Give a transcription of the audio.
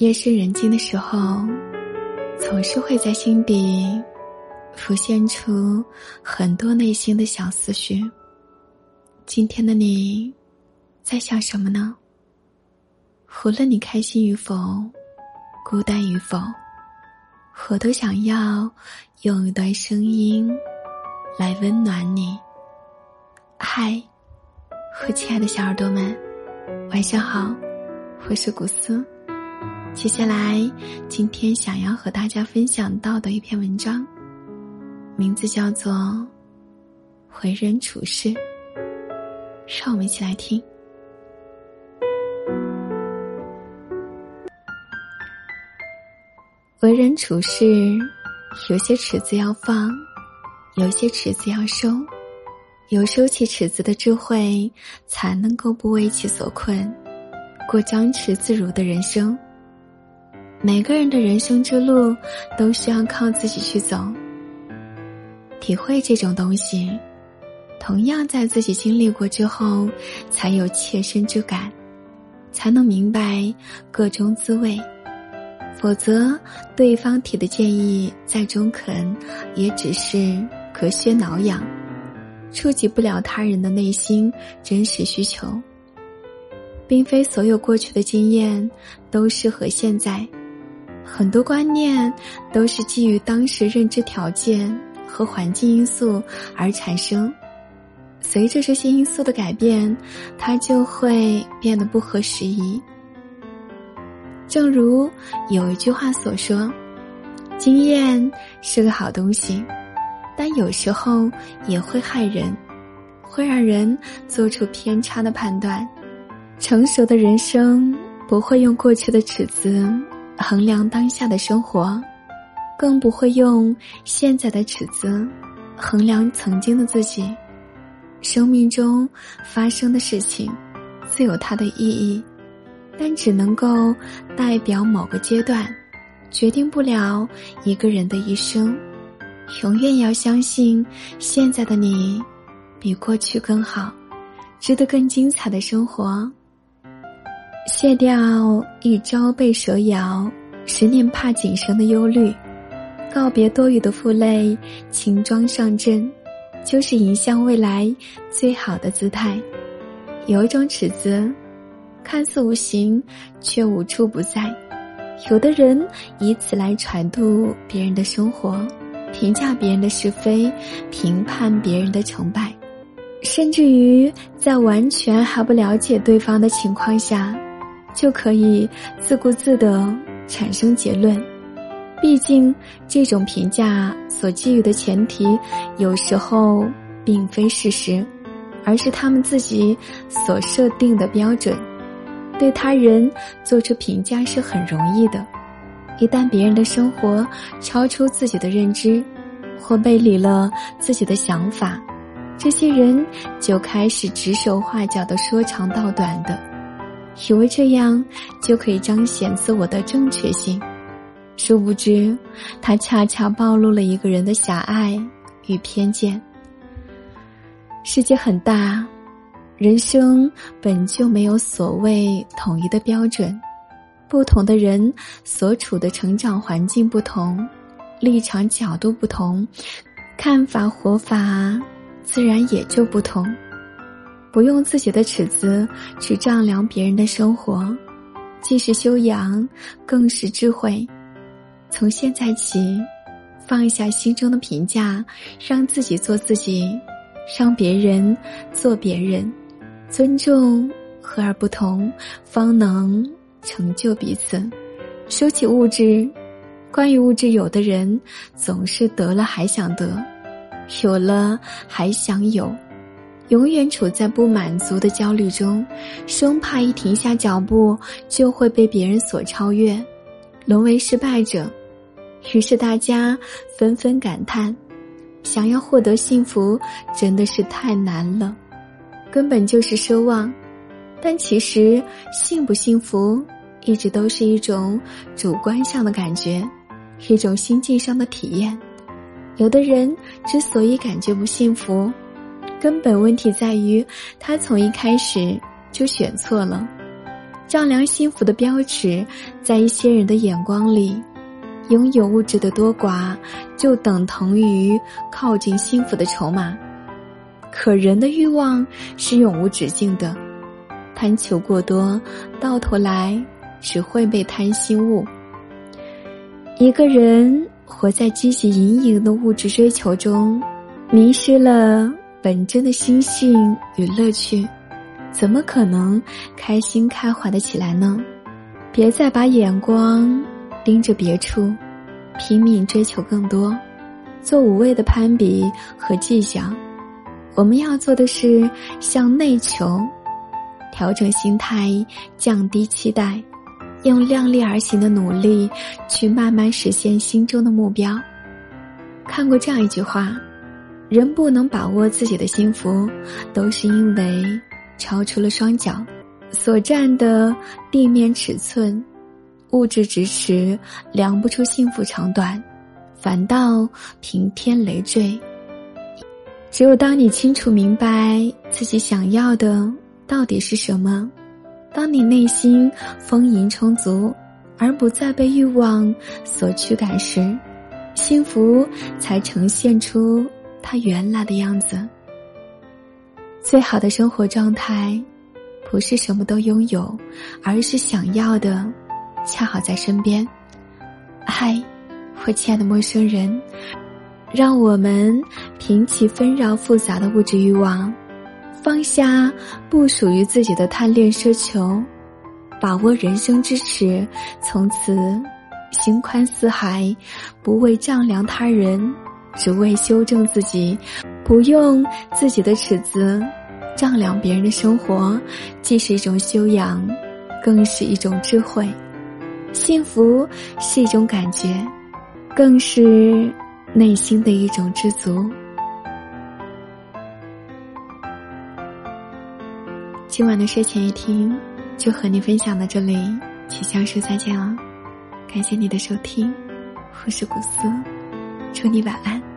夜深人静的时候，总是会在心底浮现出很多内心的小思绪。今天的你，在想什么呢？无论你开心与否，孤单与否，我都想要用一段声音来温暖你。嗨，我亲爱的小耳朵们，晚上好，我是古斯。接下来，今天想要和大家分享到的一篇文章，名字叫做《为人处事》。让我们一起来听。为人处事，有些尺子要放，有些尺子要收，有收起尺子的智慧，才能够不为其所困，过张弛自如的人生。每个人的人生之路都需要靠自己去走。体会这种东西，同样在自己经历过之后，才有切身之感，才能明白各中滋味。否则，对方提的建议再中肯，也只是隔靴挠痒，触及不了他人的内心真实需求。并非所有过去的经验都适合现在。很多观念都是基于当时认知条件和环境因素而产生，随着这些因素的改变，它就会变得不合时宜。正如有一句话所说：“经验是个好东西，但有时候也会害人，会让人做出偏差的判断。成熟的人生不会用过去的尺子。”衡量当下的生活，更不会用现在的尺子衡量曾经的自己。生命中发生的事情，自有它的意义，但只能够代表某个阶段，决定不了一个人的一生。永远要相信，现在的你比过去更好，值得更精彩的生活。卸掉一朝被蛇咬，十年怕井绳的忧虑，告别多余的负累，轻装上阵，就是迎向未来最好的姿态。有一种尺子，看似无形，却无处不在。有的人以此来揣度别人的生活，评价别人的是非，评判别人的成败，甚至于在完全还不了解对方的情况下。就可以自顾自的产生结论，毕竟这种评价所基于的前提，有时候并非事实，而是他们自己所设定的标准。对他人做出评价是很容易的，一旦别人的生活超出自己的认知，或背离了自己的想法，这些人就开始指手画脚的说长道短的。以为这样就可以彰显自我的正确性，殊不知，他恰恰暴露了一个人的狭隘与偏见。世界很大，人生本就没有所谓统一的标准，不同的人所处的成长环境不同，立场角度不同，看法活法自然也就不同。不用自己的尺子去丈量别人的生活，既是修养，更是智慧。从现在起，放下心中的评价，让自己做自己，让别人做别人，尊重和而不同，方能成就彼此。收起物质，关于物质，有的人总是得了还想得，有了还想有。永远处在不满足的焦虑中，生怕一停下脚步就会被别人所超越，沦为失败者。于是大家纷纷感叹：想要获得幸福真的是太难了，根本就是奢望。但其实幸不幸福，一直都是一种主观上的感觉，一种心境上的体验。有的人之所以感觉不幸福。根本问题在于，他从一开始就选错了。丈量幸福的标尺，在一些人的眼光里，拥有物质的多寡就等同于靠近幸福的筹码。可人的欲望是永无止境的，贪求过多，到头来只会被贪心误。一个人活在积极隐隐的物质追求中，迷失了本真的心性与乐趣。怎么可能开心开怀的起来呢？别再把眼光盯着别处，拼命追求更多，做无谓的攀比和计较。我们要做的是向内求，调整心态，降低期待，用量力而行的努力去慢慢实现心中的目标。看过这样一句话：人不能把握自己的幸福，都是因为。超出了双脚所占的地面尺寸，物质咫尺量不出幸福长短，反倒平添累赘。只有当你清楚明白自己想要的到底是什么，当你内心丰盈充足，而不再被欲望所驱赶时，幸福才呈现出他原来的样子。最好的生活状态，不是什么都拥有，而是想要的恰好在身边。嗨，我亲爱的陌生人，让我们平起纷扰复杂的物质欲望，放下不属于自己的贪恋奢求，把握人生之尺，从此心宽似海，不为丈量他人，只为修正自己。不用自己的尺子丈量别人的生活，既是一种修养，更是一种智慧。幸福是一种感觉，更是内心的一种知足。今晚的睡前一听就和你分享到这里，请相说再见了。感谢你的收听，我是古斯，祝你晚安。